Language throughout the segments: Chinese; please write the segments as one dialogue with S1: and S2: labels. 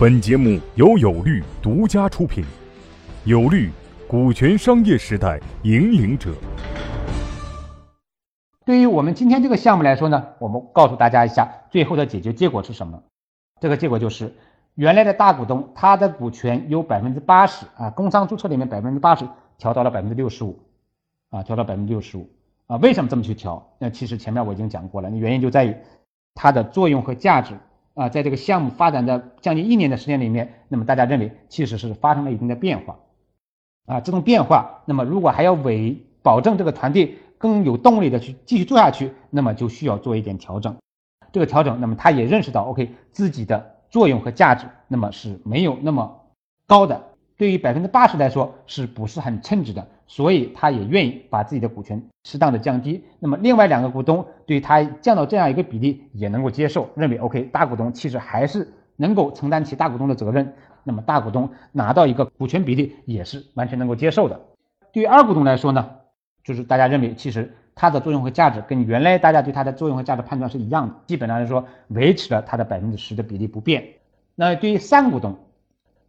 S1: 本节目由有律独家出品，有律，股权商业时代引领者。
S2: 对于我们今天这个项目来说呢，我们告诉大家一下最后的解决结果是什么？这个结果就是原来的大股东他的股权由百分之八十啊，工商注册里面百分之八十调到了百分之六十五啊，调到百分之六十五啊。为什么这么去调？那其实前面我已经讲过了，那原因就在于它的作用和价值。啊，在这个项目发展的将近一年的时间里面，那么大家认为其实是发生了一定的变化，啊，这种变化，那么如果还要为保证这个团队更有动力的去继续做下去，那么就需要做一点调整。这个调整，那么他也认识到，OK，自己的作用和价值，那么是没有那么高的。对于百分之八十来说，是不是很称职的？所以他也愿意把自己的股权适当的降低。那么另外两个股东对他降到这样一个比例也能够接受，认为 OK，大股东其实还是能够承担起大股东的责任。那么大股东拿到一个股权比例也是完全能够接受的。对于二股东来说呢，就是大家认为其实它的作用和价值跟原来大家对它的作用和价值判断是一样的，基本上来说维持了它的百分之十的比例不变。那对于三股东，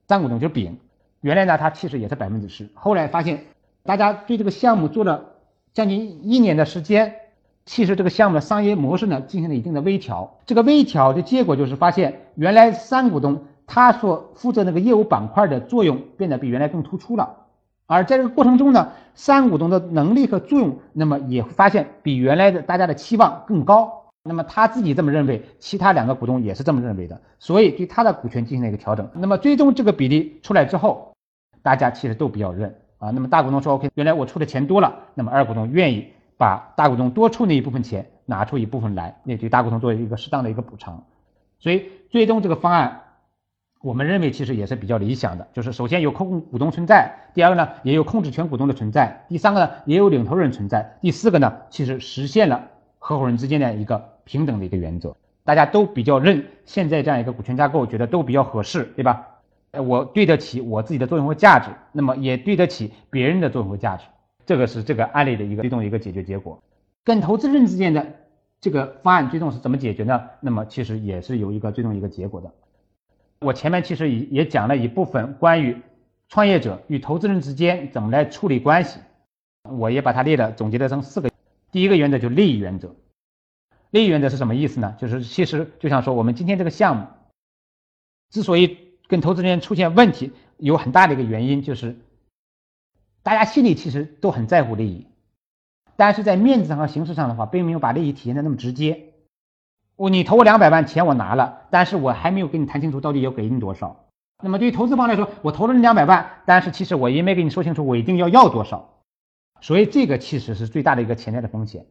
S2: 三股东就是丙。原来呢，它其实也是百分之十，后来发现大家对这个项目做了将近一年的时间，其实这个项目的商业模式呢进行了一定的微调。这个微调的结果就是发现，原来三股东他所负责那个业务板块的作用变得比原来更突出了，而在这个过程中呢，三股东的能力和作用，那么也发现比原来的大家的期望更高。那么他自己这么认为，其他两个股东也是这么认为的，所以对他的股权进行了一个调整。那么最终这个比例出来之后。大家其实都比较认啊，那么大股东说 OK，原来我出的钱多了，那么二股东愿意把大股东多出那一部分钱拿出一部分来，那对大股东做一个适当的一个补偿，所以最终这个方案，我们认为其实也是比较理想的，就是首先有控股东存在，第二个呢也有控制权股东的存在，第三个呢也有领头人存在，第四个呢其实实现了合伙人之间的一个平等的一个原则，大家都比较认现在这样一个股权架构，觉得都比较合适，对吧？我对得起我自己的作用和价值，那么也对得起别人的作用和价值，这个是这个案例的一个最终一个解决结果。跟投资人之间的这个方案最终是怎么解决呢？那么其实也是有一个最终一个结果的。我前面其实也也讲了一部分关于创业者与投资人之间怎么来处理关系，我也把它列了，总结了成四个。第一个原则就利益原则。利益原则是什么意思呢？就是其实就像说我们今天这个项目之所以跟投资人出现问题有很大的一个原因，就是大家心里其实都很在乎利益，但是在面子上和形式上的话，并没有把利益体现的那么直接。我你投我两百万钱我拿了，但是我还没有跟你谈清楚到底要给你多少。那么对于投资方来说，我投了你两百万，但是其实我也没跟你说清楚我一定要要多少，所以这个其实是最大的一个潜在的风险。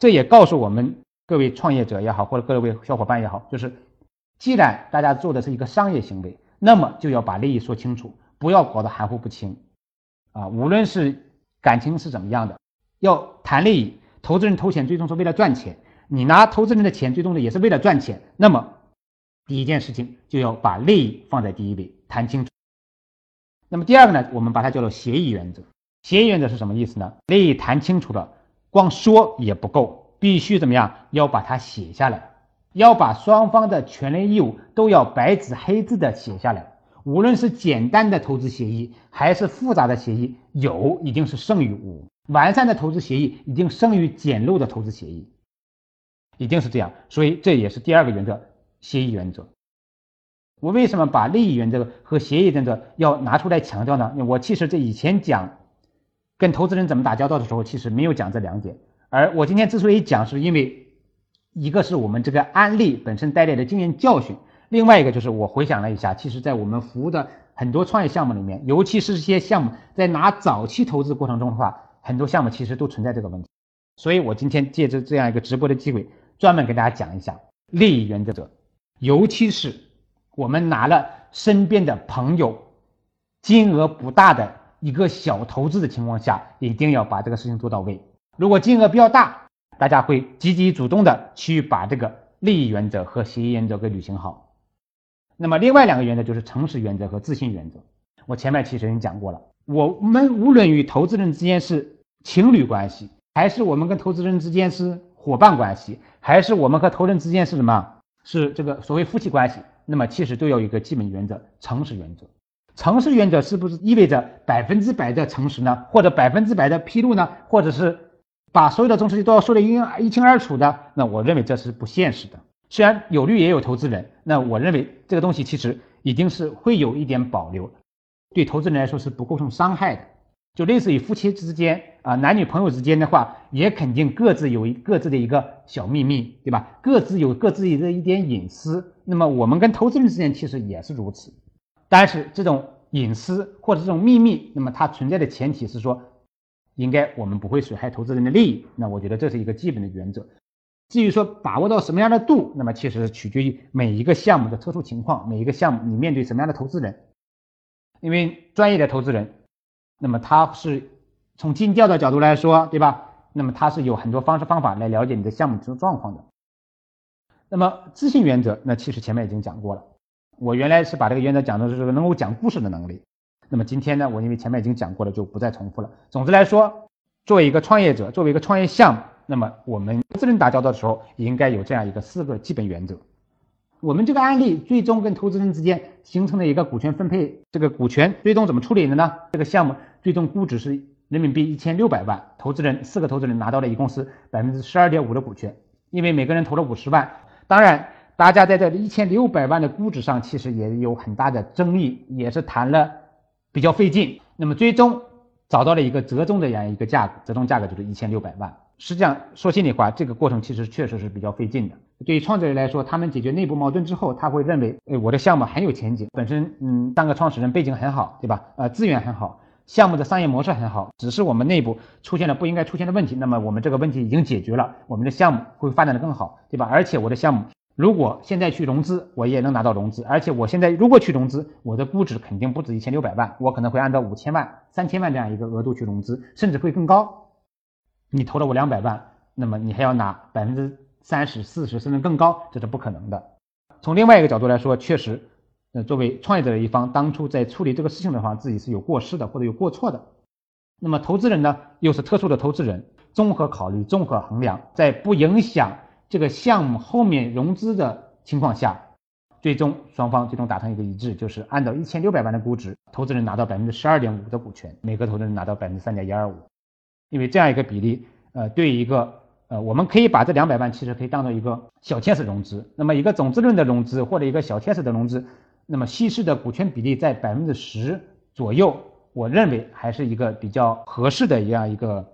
S2: 这也告诉我们各位创业者也好，或者各位小伙伴也好，就是。既然大家做的是一个商业行为，那么就要把利益说清楚，不要搞得含糊不清，啊，无论是感情是怎么样的，要谈利益，投资人投钱最终是为了赚钱，你拿投资人的钱最终的也是为了赚钱，那么第一件事情就要把利益放在第一位，谈清楚。那么第二个呢，我们把它叫做协议原则。协议原则是什么意思呢？利益谈清楚了，光说也不够，必须怎么样？要把它写下来。要把双方的权利义务都要白纸黑字的写下来，无论是简单的投资协议还是复杂的协议，有一定是胜于无；完善的投资协议一定胜于简陋的投资协议，一定是这样。所以这也是第二个原则，协议原则。我为什么把利益原则和协议原则要拿出来强调呢？我其实这以前讲跟投资人怎么打交道的时候，其实没有讲这两点，而我今天之所以讲，是因为。一个是我们这个案例本身带来的经验教训，另外一个就是我回想了一下，其实，在我们服务的很多创业项目里面，尤其是一些项目在拿早期投资过程中的话，很多项目其实都存在这个问题。所以我今天借着这样一个直播的机会，专门给大家讲一下利益原则者，尤其是我们拿了身边的朋友金额不大的一个小投资的情况下，一定要把这个事情做到位。如果金额比较大，大家会积极主动的去把这个利益原则和协议原则给履行好。那么另外两个原则就是诚实原则和自信原则。我前面其实已经讲过了。我们无论与投资人之间是情侣关系，还是我们跟投资人之间是伙伴关系，还是我们和投资人之间是什么？是这个所谓夫妻关系。那么其实都有一个基本原则：诚实原则。诚实原则是不是意味着百分之百的诚实呢？或者百分之百的披露呢？或者是把所有的东西都要说的一一清二楚的？那我认为这是不现实的。虽然有律也有投资人，那我认为这个东西其实已经是会有一点保留，对投资人来说是不构成伤害的。就类似于夫妻之间啊，男女朋友之间的话，也肯定各自有各自的一个小秘密，对吧？各自有各自的一点隐私。那么我们跟投资人之间其实也是如此。但是这种隐私或者这种秘密，那么它存在的前提是说，应该我们不会损害投资人的利益。那我觉得这是一个基本的原则。至于说把握到什么样的度，那么其实取决于每一个项目的特殊情况，每一个项目你面对什么样的投资人。因为专业的投资人，那么他是从尽调的角度来说，对吧？那么他是有很多方式方法来了解你的项目这种状况的。那么自信原则，那其实前面已经讲过了。我原来是把这个原则讲的是能够讲故事的能力，那么今天呢，我因为前面已经讲过了，就不再重复了。总之来说，作为一个创业者，作为一个创业项目，那么我们投资人打交道的时候，应该有这样一个四个基本原则。我们这个案例最终跟投资人之间形成了一个股权分配，这个股权最终怎么处理的呢？这个项目最终估值是人民币一千六百万，投资人四个投资人拿到了一共是百分之十二点五的股权，因为每个人投了五十万，当然。大家在这一千六百万的估值上，其实也有很大的争议，也是谈了比较费劲。那么最终找到了一个折中的这样一个价格，折中价格就是一千六百万。实际上说心里话，这个过程其实确实是比较费劲的。对于创始人来说，他们解决内部矛盾之后，他会认为，哎，我的项目很有前景，本身嗯，当个创始人背景很好，对吧？呃，资源很好，项目的商业模式很好，只是我们内部出现了不应该出现的问题。那么我们这个问题已经解决了，我们的项目会发展的更好，对吧？而且我的项目。如果现在去融资，我也能拿到融资，而且我现在如果去融资，我的估值肯定不止一千六百万，我可能会按照五千万、三千万这样一个额度去融资，甚至会更高。你投了我两百万，那么你还要拿百分之三十四十甚至更高，这是不可能的。从另外一个角度来说，确实，呃，作为创业者的一方，当初在处理这个事情的话，自己是有过失的或者有过错的。那么投资人呢，又是特殊的投资人，综合考虑、综合衡量，在不影响。这个项目后面融资的情况下，最终双方最终达成一个一致，就是按照一千六百万的估值，投资人拿到百分之十二点五的股权，每个投资人拿到百分之三点一二五。因为这样一个比例，呃，对一个呃，我们可以把这两百万其实可以当做一个小天使融资。那么一个总资轮的融资或者一个小天使的融资，那么稀释的股权比例在百分之十左右，我认为还是一个比较合适的一样一个。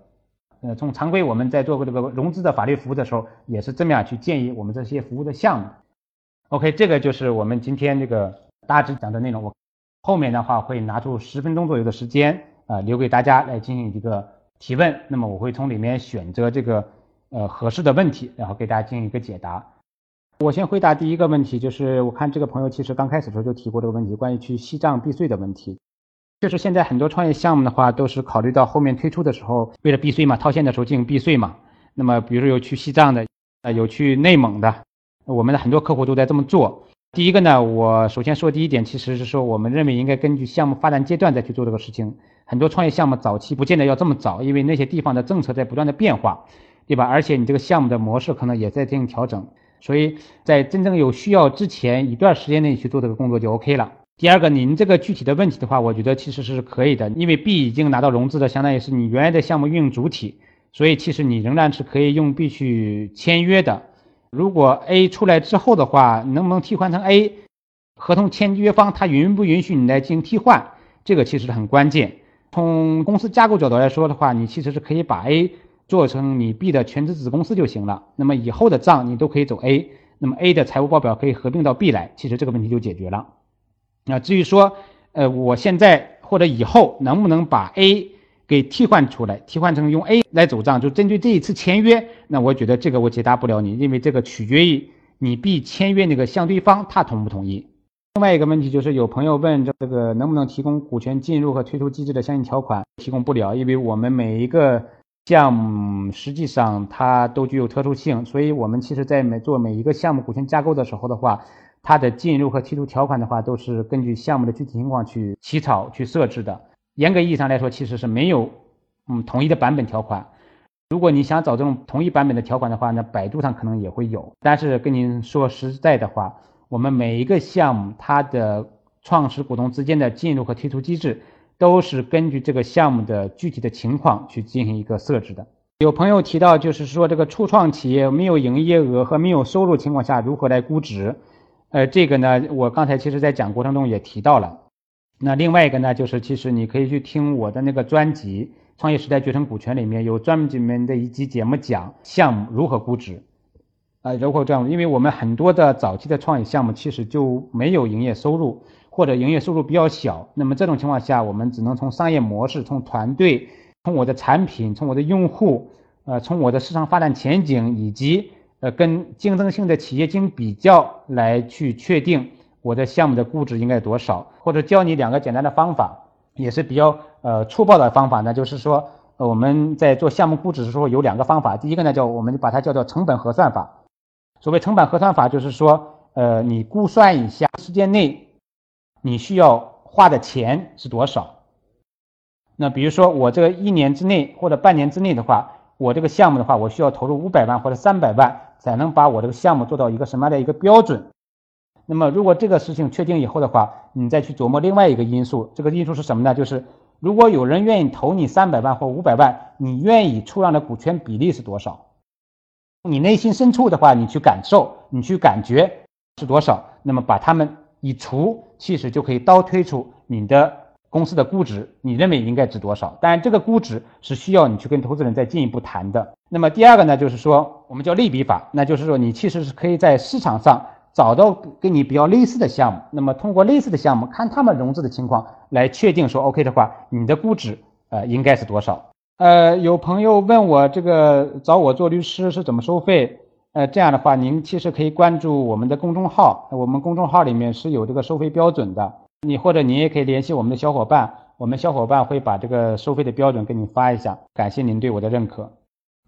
S2: 呃，从常规我们在做过这个融资的法律服务的时候，也是这么样去建议我们这些服务的项目。OK，这个就是我们今天这个大致讲的内容。我后面的话会拿出十分钟左右的时间啊，留给大家来进行一个提问。那么我会从里面选择这个呃合适的问题，然后给大家进行一个解答。我先回答第一个问题，就是我看这个朋友其实刚开始的时候就提过这个问题，关于去西藏避税的问题。就是现在很多创业项目的话，都是考虑到后面推出的时候，为了避税嘛，套现的时候进行避税嘛。那么，比如说有去西藏的，呃，有去内蒙的，我们的很多客户都在这么做。第一个呢，我首先说第一点，其实是说我们认为应该根据项目发展阶段再去做这个事情。很多创业项目早期不见得要这么早，因为那些地方的政策在不断的变化，对吧？而且你这个项目的模式可能也在进行调整，所以在真正有需要之前一段时间内去做这个工作就 OK 了。第二个，您这个具体的问题的话，我觉得其实是可以的，因为 B 已经拿到融资的，相当于是你原来的项目运营主体，所以其实你仍然是可以用 B 去签约的。如果 A 出来之后的话，能不能替换成 A？合同签约方他允不允许你来进行替换？这个其实很关键。从公司架构角度来说的话，你其实是可以把 A 做成你 B 的全资子公司就行了。那么以后的账你都可以走 A，那么 A 的财务报表可以合并到 B 来，其实这个问题就解决了。那至于说，呃，我现在或者以后能不能把 A 给替换出来，替换成用 A 来走账，就针对这一次签约，那我觉得这个我解答不了你，因为这个取决于你 B 签约那个相对方他同不同意。另外一个问题就是有朋友问这个能不能提供股权进入和退出机制的相应条款，提供不了，因为我们每一个项目实际上它都具有特殊性，所以我们其实在每做每一个项目股权架构的时候的话。它的进入和退出条款的话，都是根据项目的具体情况去起草、去设置的。严格意义上来说，其实是没有嗯统一的版本条款。如果你想找这种统一版本的条款的话，那百度上可能也会有。但是跟您说实在的话，我们每一个项目它的创始股东之间的进入和退出机制，都是根据这个项目的具体的情况去进行一个设置的。有朋友提到，就是说这个初创企业没有营业额和没有收入情况下如何来估值？呃，这个呢，我刚才其实在讲过程中也提到了。那另外一个呢，就是其实你可以去听我的那个专辑《创业时代决胜股权》里面有专门的一集节目讲项目如何估值。啊，如何这样？因为我们很多的早期的创业项目其实就没有营业收入，或者营业收入比较小。那么这种情况下，我们只能从商业模式、从团队。从我的产品，从我的用户，呃，从我的市场发展前景，以及呃跟竞争性的企业进行比较，来去确定我的项目的估值应该多少。或者教你两个简单的方法，也是比较呃粗暴的方法呢，就是说呃我们在做项目估值的时候有两个方法。第一个呢叫我们把它叫做成本核算法。所谓成本核算法，就是说呃你估算一下时间内你需要花的钱是多少。那比如说我这个一年之内或者半年之内的话，我这个项目的话，我需要投入五百万或者三百万，才能把我这个项目做到一个什么样的一个标准？那么如果这个事情确定以后的话，你再去琢磨另外一个因素，这个因素是什么呢？就是如果有人愿意投你三百万或五百万，你愿意出让的股权比例是多少？你内心深处的话，你去感受，你去感觉是多少？那么把它们一除，其实就可以倒推出你的。公司的估值，你认为应该值多少？当然，这个估值是需要你去跟投资人再进一步谈的。那么第二个呢，就是说我们叫类比法，那就是说你其实是可以在市场上找到跟你比较类似的项目，那么通过类似的项目看他们融资的情况来确定说 OK 的话，你的估值呃应该是多少？呃，有朋友问我这个找我做律师是怎么收费？呃，这样的话您其实可以关注我们的公众号，我们公众号里面是有这个收费标准的。你或者你也可以联系我们的小伙伴，我们小伙伴会把这个收费的标准给你发一下。感谢您对我的认可。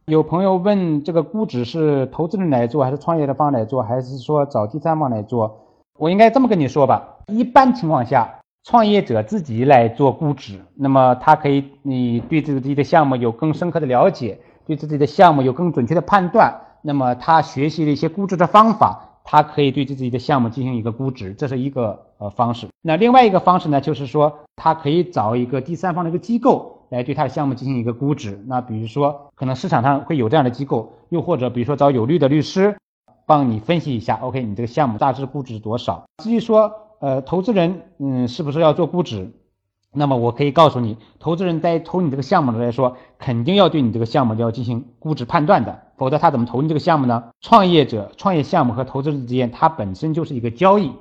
S2: 有朋友问这个估值是投资人来做，还是创业的方来做，还是说找第三方来做？我应该这么跟你说吧，一般情况下，创业者自己来做估值，那么他可以你对自己的项目有更深刻的了解，对自己的项目有更准确的判断，那么他学习了一些估值的方法。他可以对自己的项目进行一个估值，这是一个呃方式。那另外一个方式呢，就是说他可以找一个第三方的一个机构来对他的项目进行一个估值。那比如说，可能市场上会有这样的机构，又或者比如说找有律的律师帮你分析一下，OK，你这个项目大致估值多少？至于说呃投资人嗯是不是要做估值？那么我可以告诉你，投资人在投你这个项目的来说，肯定要对你这个项目要进行估值判断的，否则他怎么投你这个项目呢？创业者创业项目和投资者之间，它本身就是一个交易，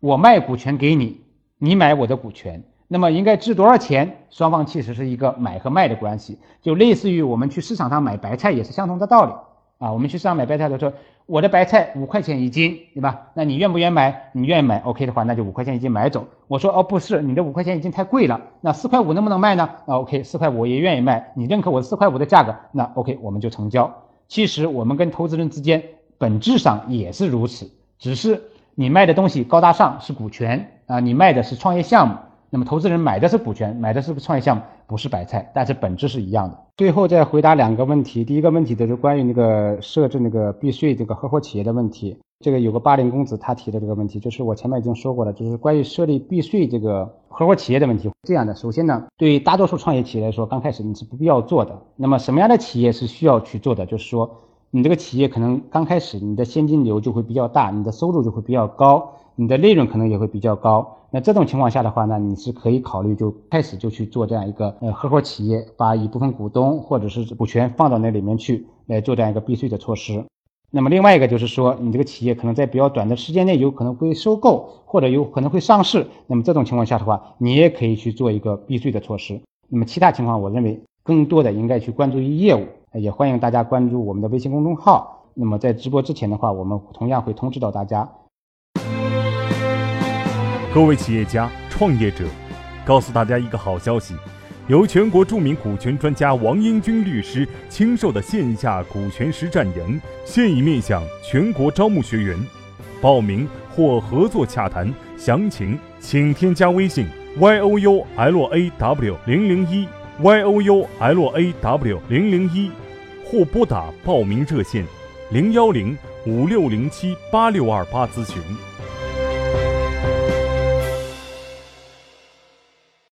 S2: 我卖股权给你，你买我的股权，那么应该值多少钱？双方其实是一个买和卖的关系，就类似于我们去市场上买白菜也是相同的道理。啊，我们去市场买白菜的时候，我的白菜五块钱一斤，对吧？那你愿不愿买？你愿意买，OK 的话，那就五块钱一斤买走。我说哦，不是，你的五块钱一斤太贵了，那四块五能不能卖呢？那 OK，四块五也愿意卖，你认可我四块五的价格，那 OK，我们就成交。其实我们跟投资人之间本质上也是如此，只是你卖的东西高大上是股权啊，你卖的是创业项目。那么投资人买的是股权，买的是个创业项目，不是白菜，但是本质是一样的。最后再回答两个问题，第一个问题就是关于那个设置那个避税这个合伙企业的问题。这个有个八零公子他提的这个问题，就是我前面已经说过了，就是关于设立避税这个合伙企业的问题。这样的，首先呢，对于大多数创业企业来说，刚开始你是不必要做的。那么什么样的企业是需要去做的？就是说，你这个企业可能刚开始你的现金流就会比较大，你的收入就会比较高，你的利润可能也会比较高。那这种情况下的话呢，你是可以考虑就开始就去做这样一个呃合伙企业，把一部分股东或者是股权放到那里面去来做这样一个避税的措施。那么另外一个就是说，你这个企业可能在比较短的时间内有可能会收购或者有可能会上市，那么这种情况下的话，你也可以去做一个避税的措施。那么其他情况，我认为更多的应该去关注于业务，也欢迎大家关注我们的微信公众号。那么在直播之前的话，我们同样会通知到大家。
S1: 各位企业家、创业者，告诉大家一个好消息：由全国著名股权专家王英军律师亲授的线下股权实战营现已面向全国招募学员，报名或合作洽谈详情，请添加微信 y o u l a w 零零一 y o u l a w 零零一，或拨打报名热线零幺零五六零七八六二八咨询。